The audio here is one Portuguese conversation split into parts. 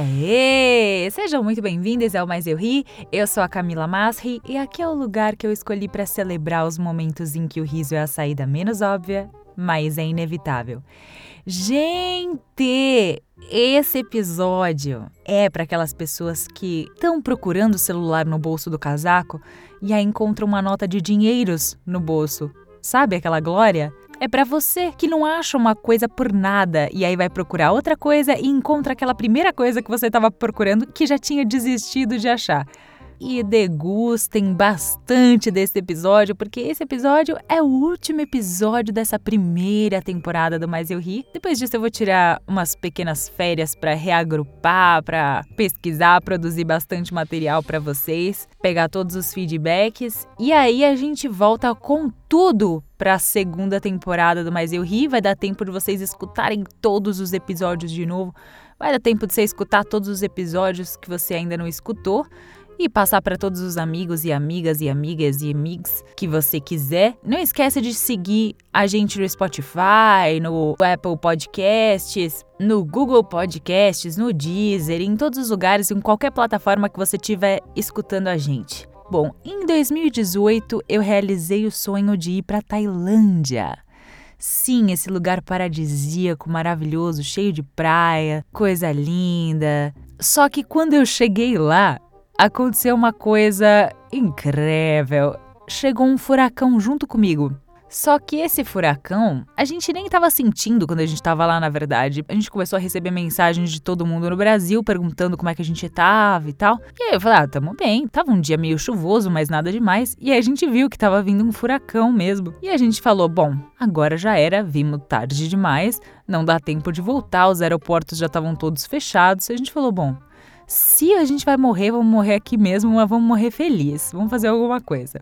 Aê! Sejam muito bem-vindos ao Mais Eu Ri. Eu sou a Camila Masri e aqui é o lugar que eu escolhi para celebrar os momentos em que o riso é a saída menos óbvia, mas é inevitável. Gente, esse episódio é para aquelas pessoas que estão procurando o celular no bolso do casaco e aí encontram uma nota de dinheiros no bolso. Sabe aquela glória? É pra você que não acha uma coisa por nada e aí vai procurar outra coisa e encontra aquela primeira coisa que você estava procurando que já tinha desistido de achar. E degustem bastante desse episódio, porque esse episódio é o último episódio dessa primeira temporada do Mais Eu Ri. Depois disso eu vou tirar umas pequenas férias para reagrupar, para pesquisar, produzir bastante material para vocês, pegar todos os feedbacks e aí a gente volta com tudo para a segunda temporada do Mais Eu Ri. Vai dar tempo de vocês escutarem todos os episódios de novo. Vai dar tempo de você escutar todos os episódios que você ainda não escutou e passar para todos os amigos e amigas e amigas e amigos que você quiser. Não esqueça de seguir a gente no Spotify, no Apple Podcasts, no Google Podcasts, no Deezer, em todos os lugares, em qualquer plataforma que você estiver escutando a gente. Bom, em 2018 eu realizei o sonho de ir para Tailândia. Sim, esse lugar paradisíaco, maravilhoso, cheio de praia, coisa linda. Só que quando eu cheguei lá, aconteceu uma coisa incrível. Chegou um furacão junto comigo. Só que esse furacão, a gente nem estava sentindo quando a gente estava lá, na verdade. A gente começou a receber mensagens de todo mundo no Brasil perguntando como é que a gente tava e tal. E aí eu falei, ah, tamo bem. Tava um dia meio chuvoso, mas nada demais. E aí a gente viu que tava vindo um furacão mesmo. E a gente falou, bom, agora já era, vimos tarde demais, não dá tempo de voltar, os aeroportos já estavam todos fechados. E a gente falou, bom, se a gente vai morrer, vamos morrer aqui mesmo, mas vamos morrer feliz. Vamos fazer alguma coisa.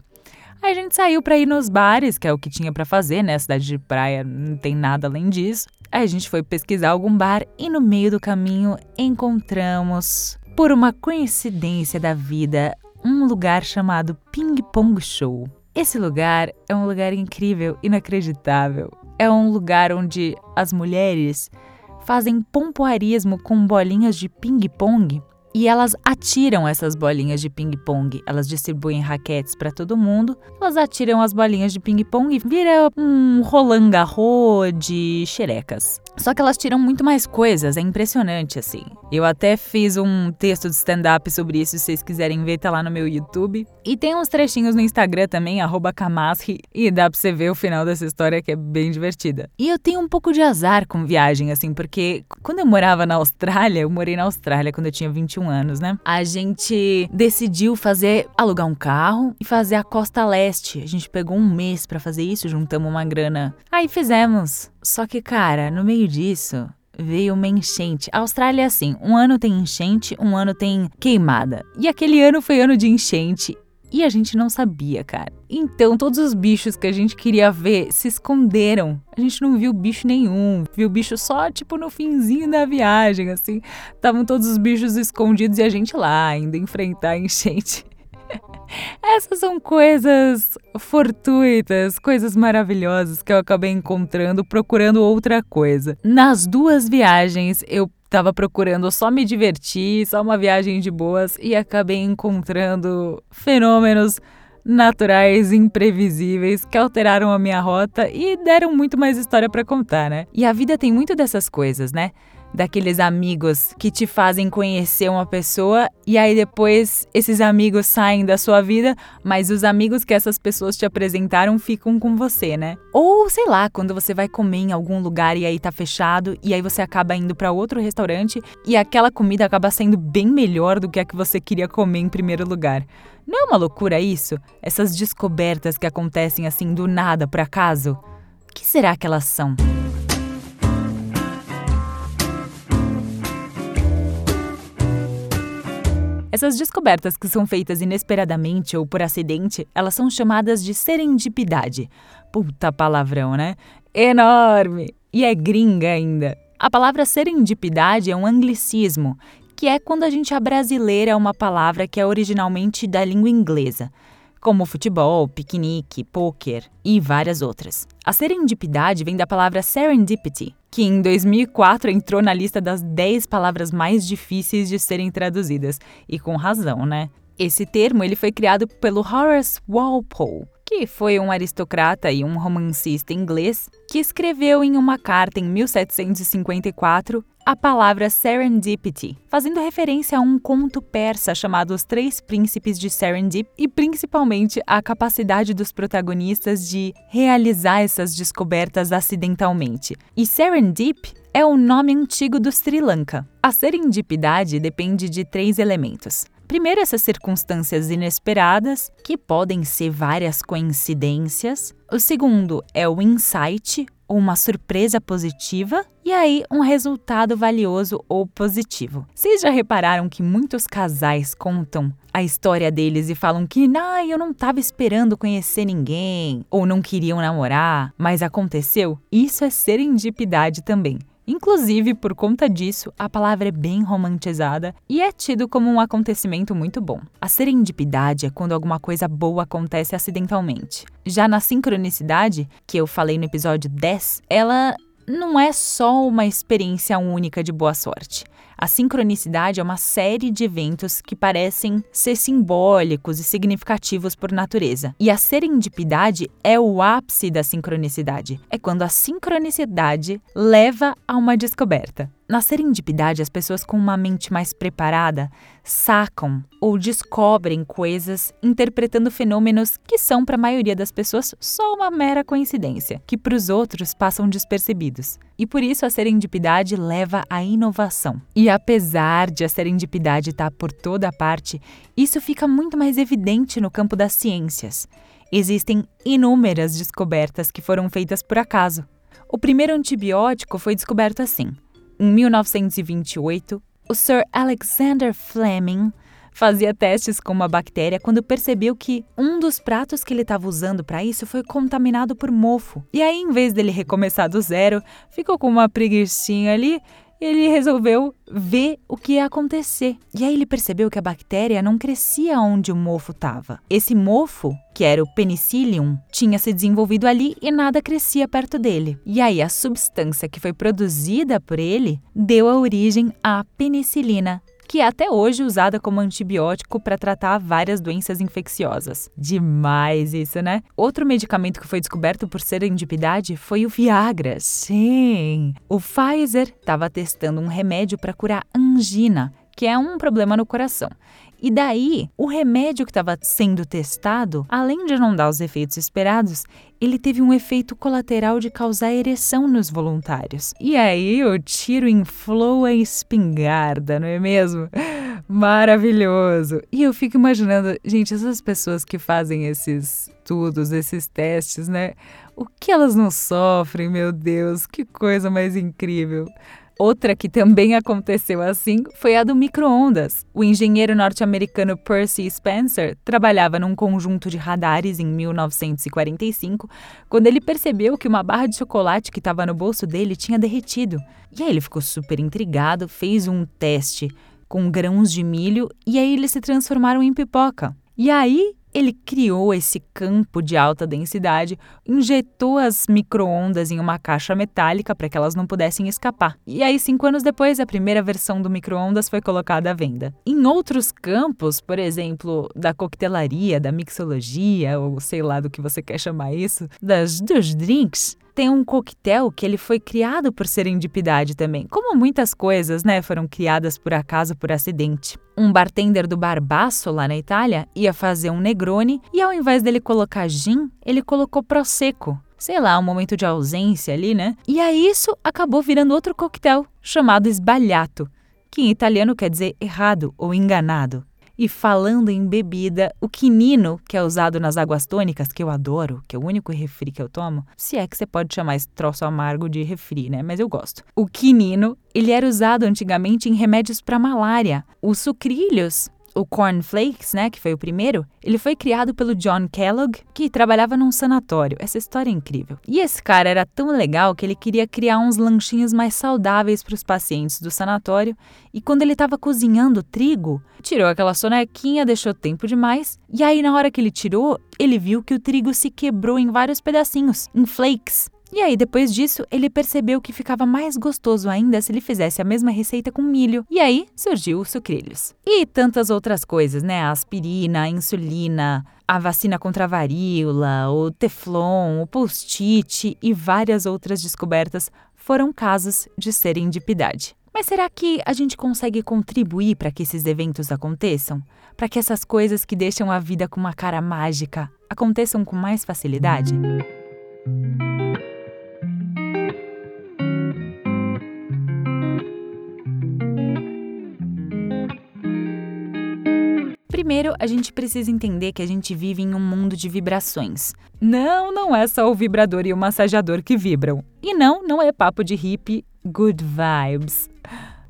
Aí a gente saiu para ir nos bares, que é o que tinha para fazer, né? Cidade de praia não tem nada além disso. Aí a gente foi pesquisar algum bar e no meio do caminho encontramos, por uma coincidência da vida, um lugar chamado Ping Pong Show. Esse lugar é um lugar incrível, inacreditável. É um lugar onde as mulheres fazem pompoarismo com bolinhas de ping-pong e elas atiram essas bolinhas de ping-pong. Elas distribuem raquetes para todo mundo. Elas atiram as bolinhas de ping-pong e vira um rolangarro de xerecas. Só que elas tiram muito mais coisas, é impressionante assim. Eu até fiz um texto de stand-up sobre isso, se vocês quiserem ver, tá lá no meu YouTube. E tem uns trechinhos no Instagram também, Kamasri, e dá pra você ver o final dessa história que é bem divertida. E eu tenho um pouco de azar com viagem, assim, porque quando eu morava na Austrália, eu morei na Austrália quando eu tinha 21 anos, né? A gente decidiu fazer, alugar um carro e fazer a costa leste. A gente pegou um mês para fazer isso, juntamos uma grana. Aí fizemos. Só que, cara, no meio disso, veio uma enchente. A Austrália é assim: um ano tem enchente, um ano tem queimada. E aquele ano foi ano de enchente. E a gente não sabia, cara. Então, todos os bichos que a gente queria ver se esconderam. A gente não viu bicho nenhum. Viu bicho só, tipo, no finzinho da viagem, assim. Estavam todos os bichos escondidos e a gente lá, indo enfrentar a enchente. Essas são coisas fortuitas, coisas maravilhosas que eu acabei encontrando procurando outra coisa. Nas duas viagens eu tava procurando só me divertir, só uma viagem de boas e acabei encontrando fenômenos naturais imprevisíveis que alteraram a minha rota e deram muito mais história para contar, né? E a vida tem muito dessas coisas, né? Daqueles amigos que te fazem conhecer uma pessoa e aí depois esses amigos saem da sua vida, mas os amigos que essas pessoas te apresentaram ficam com você, né? Ou sei lá, quando você vai comer em algum lugar e aí tá fechado e aí você acaba indo para outro restaurante e aquela comida acaba sendo bem melhor do que a que você queria comer em primeiro lugar. Não é uma loucura isso? Essas descobertas que acontecem assim do nada por acaso? O que será que elas são? Essas descobertas que são feitas inesperadamente ou por acidente, elas são chamadas de serendipidade. Puta palavrão, né? Enorme! E é gringa ainda. A palavra serendipidade é um anglicismo, que é quando a gente abrasileira uma palavra que é originalmente da língua inglesa como futebol, piquenique, poker e várias outras. A serendipidade vem da palavra serendipity, que em 2004 entrou na lista das 10 palavras mais difíceis de serem traduzidas, e com razão, né? Esse termo ele foi criado pelo Horace Walpole, que foi um aristocrata e um romancista inglês que escreveu em uma carta em 1754 a palavra serendipity, fazendo referência a um conto persa chamado Os Três Príncipes de Serendip e principalmente a capacidade dos protagonistas de realizar essas descobertas acidentalmente. E Serendip é o nome antigo do Sri Lanka. A serendipidade depende de três elementos. Primeiro, essas circunstâncias inesperadas, que podem ser várias coincidências. O segundo é o insight, ou uma surpresa positiva, e aí um resultado valioso ou positivo. Vocês já repararam que muitos casais contam a história deles e falam que, ah, eu não estava esperando conhecer ninguém, ou não queriam namorar, mas aconteceu? Isso é serendipidade também. Inclusive, por conta disso, a palavra é bem romantizada e é tido como um acontecimento muito bom. A serendipidade é quando alguma coisa boa acontece acidentalmente. Já na sincronicidade, que eu falei no episódio 10, ela não é só uma experiência única de boa sorte. A sincronicidade é uma série de eventos que parecem ser simbólicos e significativos por natureza. E a serendipidade é o ápice da sincronicidade. É quando a sincronicidade leva a uma descoberta. Na serendipidade, as pessoas com uma mente mais preparada sacam ou descobrem coisas interpretando fenômenos que são para a maioria das pessoas só uma mera coincidência, que para os outros passam despercebidos. E por isso a serendipidade leva à inovação. E apesar de a serendipidade estar por toda parte, isso fica muito mais evidente no campo das ciências. Existem inúmeras descobertas que foram feitas por acaso. O primeiro antibiótico foi descoberto assim em 1928, o Sir Alexander Fleming fazia testes com uma bactéria quando percebeu que um dos pratos que ele estava usando para isso foi contaminado por mofo. E aí, em vez dele recomeçar do zero, ficou com uma preguiçinha ali ele resolveu ver o que ia acontecer. E aí ele percebeu que a bactéria não crescia onde o mofo estava. Esse mofo, que era o penicillium, tinha se desenvolvido ali e nada crescia perto dele. E aí a substância que foi produzida por ele deu a origem à penicilina, que é até hoje usada como antibiótico para tratar várias doenças infecciosas. Demais isso, né? Outro medicamento que foi descoberto por serendipidade foi o Viagra. Sim! O Pfizer estava testando um remédio para curar angina, que é um problema no coração. E daí, o remédio que estava sendo testado, além de não dar os efeitos esperados, ele teve um efeito colateral de causar ereção nos voluntários. E aí o tiro inflou a espingarda, não é mesmo? Maravilhoso! E eu fico imaginando, gente, essas pessoas que fazem esses estudos, esses testes, né? O que elas não sofrem, meu Deus, que coisa mais incrível! Outra que também aconteceu assim foi a do micro-ondas. O engenheiro norte-americano Percy Spencer trabalhava num conjunto de radares em 1945 quando ele percebeu que uma barra de chocolate que estava no bolso dele tinha derretido. E aí ele ficou super intrigado, fez um teste com grãos de milho e aí eles se transformaram em pipoca. E aí ele criou esse campo de alta densidade, injetou as microondas em uma caixa metálica para que elas não pudessem escapar. E aí, cinco anos depois, a primeira versão do microondas foi colocada à venda. Em outros campos, por exemplo, da coquetelaria, da mixologia, ou sei lá do que você quer chamar isso, das, dos drinks, tem um coquetel que ele foi criado por serendipidade também. Como muitas coisas, né, foram criadas por acaso, por acidente. Um bartender do Barbaço, lá na Itália, ia fazer um Negroni e ao invés dele colocar gin, ele colocou Prosecco. Sei lá, um momento de ausência ali, né? E aí isso acabou virando outro coquetel, chamado Sbagliato, que em italiano quer dizer errado ou enganado. E falando em bebida, o quinino, que é usado nas águas tônicas, que eu adoro, que é o único refri que eu tomo, se é que você pode chamar esse troço amargo de refri, né? Mas eu gosto. O quinino, ele era usado antigamente em remédios para malária. Os sucrilhos O Corn Flakes, né, que foi o primeiro, ele foi criado pelo John Kellogg, que trabalhava num sanatório. Essa história é incrível. E esse cara era tão legal que ele queria criar uns lanchinhos mais saudáveis para os pacientes do sanatório. E quando ele estava cozinhando trigo, tirou aquela sonequinha, deixou tempo demais. E aí, na hora que ele tirou, ele viu que o trigo se quebrou em vários pedacinhos, em flakes. E aí, depois disso, ele percebeu que ficava mais gostoso ainda se ele fizesse a mesma receita com milho. E aí surgiu os sucrilhos. E tantas outras coisas, né? A aspirina, a insulina, a vacina contra a varíola, o teflon, o post-it e várias outras descobertas foram casos de serendipidade. Mas será que a gente consegue contribuir para que esses eventos aconteçam? Para que essas coisas que deixam a vida com uma cara mágica aconteçam com mais facilidade? Primeiro, a gente precisa entender que a gente vive em um mundo de vibrações. Não, não é só o vibrador e o massageador que vibram. E não, não é papo de hippie good vibes.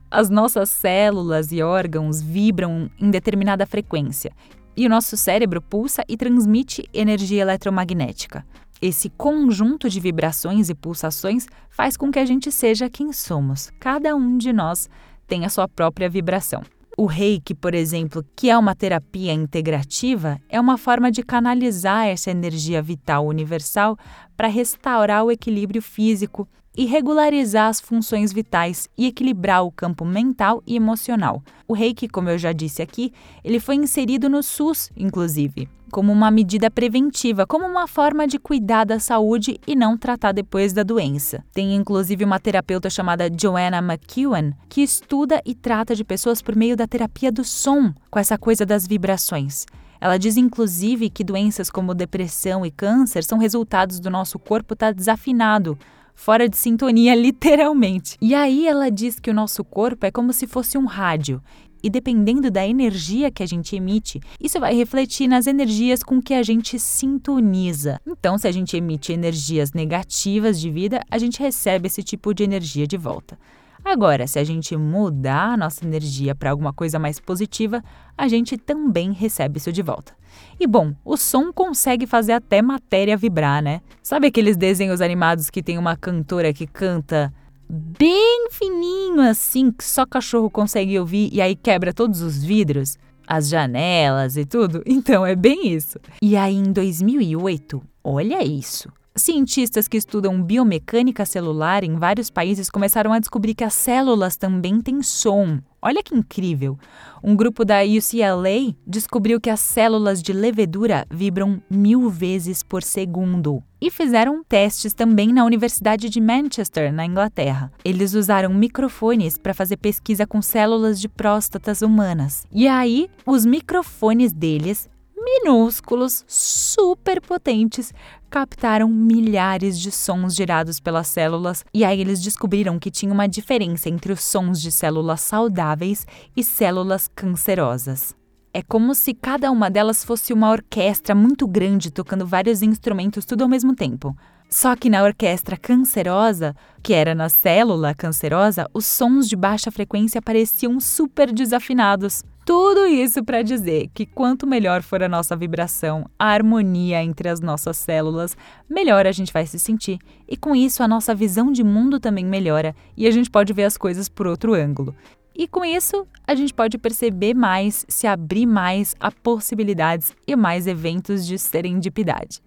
As nossas células e órgãos vibram em determinada frequência e o nosso cérebro pulsa e transmite energia eletromagnética. Esse conjunto de vibrações e pulsações faz com que a gente seja quem somos. Cada um de nós tem a sua própria vibração. O reiki, por exemplo, que é uma terapia integrativa, é uma forma de canalizar essa energia vital universal para restaurar o equilíbrio físico e regularizar as funções vitais e equilibrar o campo mental e emocional. O reiki, como eu já disse aqui, ele foi inserido no SUS, inclusive como uma medida preventiva, como uma forma de cuidar da saúde e não tratar depois da doença. Tem inclusive uma terapeuta chamada Joanna McEwen que estuda e trata de pessoas por meio da terapia do som, com essa coisa das vibrações. Ela diz inclusive que doenças como depressão e câncer são resultados do nosso corpo estar tá desafinado, fora de sintonia, literalmente. E aí ela diz que o nosso corpo é como se fosse um rádio e dependendo da energia que a gente emite, isso vai refletir nas energias com que a gente sintoniza. Então, se a gente emite energias negativas de vida, a gente recebe esse tipo de energia de volta. Agora, se a gente mudar a nossa energia para alguma coisa mais positiva, a gente também recebe isso de volta. E bom, o som consegue fazer até matéria vibrar, né? Sabe aqueles desenhos animados que tem uma cantora que canta bem fininho assim, que só cachorro consegue ouvir e aí quebra todos os vidros, as janelas e tudo. Então é bem isso. E aí em 2008, olha isso. Cientistas que estudam biomecânica celular em vários países começaram a descobrir que as células também têm som. Olha que incrível! Um grupo da UCLA descobriu que as células de levedura vibram mil vezes por segundo. E fizeram testes também na Universidade de Manchester, na Inglaterra. Eles usaram microfones para fazer pesquisa com células de próstatas humanas. E aí, os microfones deles minúsculos, super potentes, captaram milhares de sons gerados pelas células e aí eles descobriram que tinha uma diferença entre os sons de células saudáveis e células cancerosas. É como se cada uma delas fosse uma orquestra muito grande tocando vários instrumentos tudo ao mesmo tempo. Só que na orquestra cancerosa, que era na célula cancerosa, os sons de baixa frequência pareciam super desafinados. Tudo isso para dizer que quanto melhor for a nossa vibração, a harmonia entre as nossas células, melhor a gente vai se sentir. E com isso a nossa visão de mundo também melhora e a gente pode ver as coisas por outro ângulo. E com isso, a gente pode perceber mais, se abrir mais a possibilidades e mais eventos de serendipidade.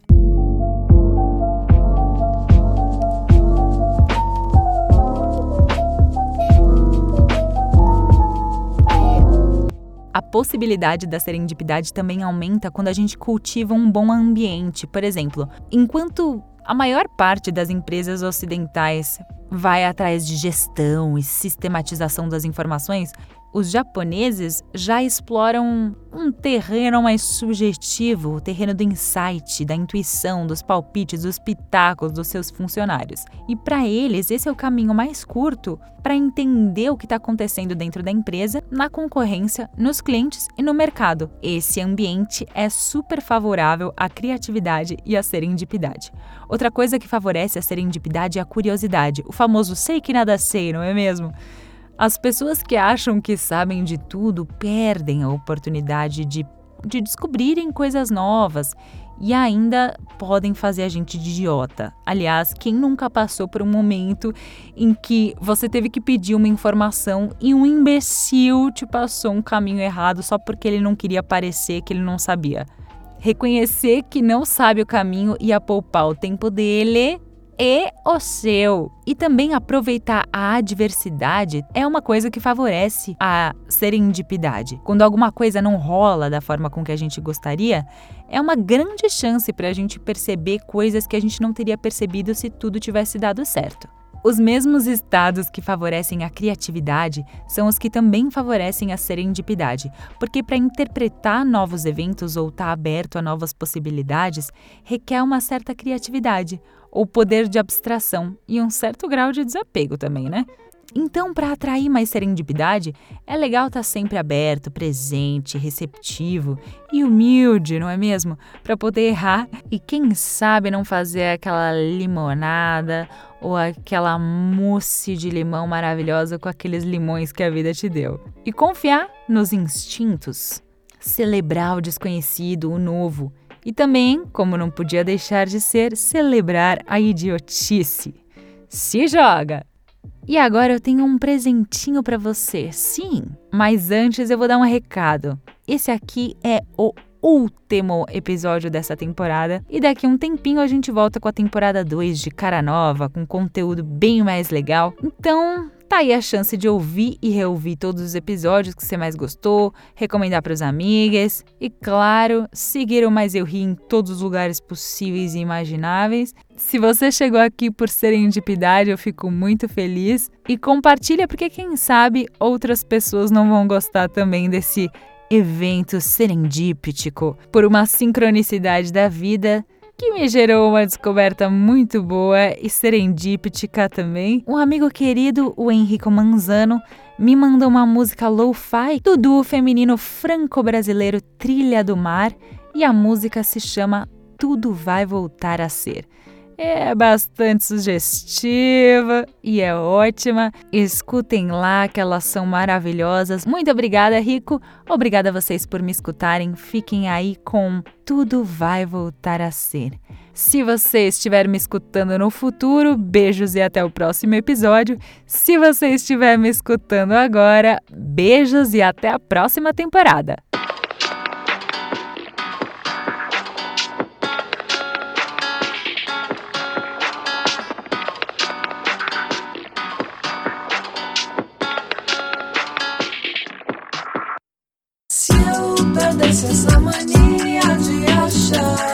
A possibilidade da serendipidade também aumenta quando a gente cultiva um bom ambiente. Por exemplo, enquanto a maior parte das empresas ocidentais vai atrás de gestão e sistematização das informações, os japoneses já exploram um terreno mais subjetivo, o terreno do insight, da intuição, dos palpites, dos pitacos dos seus funcionários. E para eles, esse é o caminho mais curto para entender o que está acontecendo dentro da empresa, na concorrência, nos clientes e no mercado. Esse ambiente é super favorável à criatividade e à serendipidade. Outra coisa que favorece a serendipidade é a curiosidade, o famoso sei que nada sei, não é mesmo? As pessoas que acham que sabem de tudo perdem a oportunidade de, de descobrirem coisas novas e ainda podem fazer a gente de idiota. Aliás, quem nunca passou por um momento em que você teve que pedir uma informação e um imbecil te passou um caminho errado só porque ele não queria parecer que ele não sabia? Reconhecer que não sabe o caminho e apoupar o tempo dele e o seu. E também aproveitar a adversidade é uma coisa que favorece a serendipidade. Quando alguma coisa não rola da forma com que a gente gostaria, é uma grande chance para a gente perceber coisas que a gente não teria percebido se tudo tivesse dado certo. Os mesmos estados que favorecem a criatividade são os que também favorecem a serendipidade, porque para interpretar novos eventos ou estar tá aberto a novas possibilidades requer uma certa criatividade, ou poder de abstração e um certo grau de desapego também, né? Então, para atrair mais serendipidade, é legal estar tá sempre aberto, presente, receptivo e humilde, não é mesmo? Para poder errar e, quem sabe, não fazer aquela limonada ou aquela mousse de limão maravilhosa com aqueles limões que a vida te deu. E confiar nos instintos. Celebrar o desconhecido, o novo. E também, como não podia deixar de ser, celebrar a idiotice. Se joga! E agora eu tenho um presentinho para você. Sim, mas antes eu vou dar um recado. Esse aqui é o último episódio dessa temporada e daqui a um tempinho a gente volta com a temporada 2 de cara nova, com conteúdo bem mais legal. Então, Tá aí a chance de ouvir e reouvir todos os episódios que você mais gostou, recomendar para os amigos e, claro, seguir o Mais Eu Ri em todos os lugares possíveis e imagináveis. Se você chegou aqui por serendipidade, eu fico muito feliz e compartilha porque quem sabe outras pessoas não vão gostar também desse evento serendíptico por uma sincronicidade da vida que me gerou uma descoberta muito boa e serendíptica também. Um amigo querido, o Henrico Manzano, me mandou uma música lo-fi do duo feminino franco-brasileiro Trilha do Mar e a música se chama Tudo Vai Voltar a Ser é bastante sugestiva e é ótima. Escutem lá que elas são maravilhosas. Muito obrigada, Rico. Obrigada a vocês por me escutarem. Fiquem aí com Tudo Vai Voltar a Ser. Se você estiver me escutando no futuro, beijos e até o próximo episódio. Se você estiver me escutando agora, beijos e até a próxima temporada. Essa mania de achar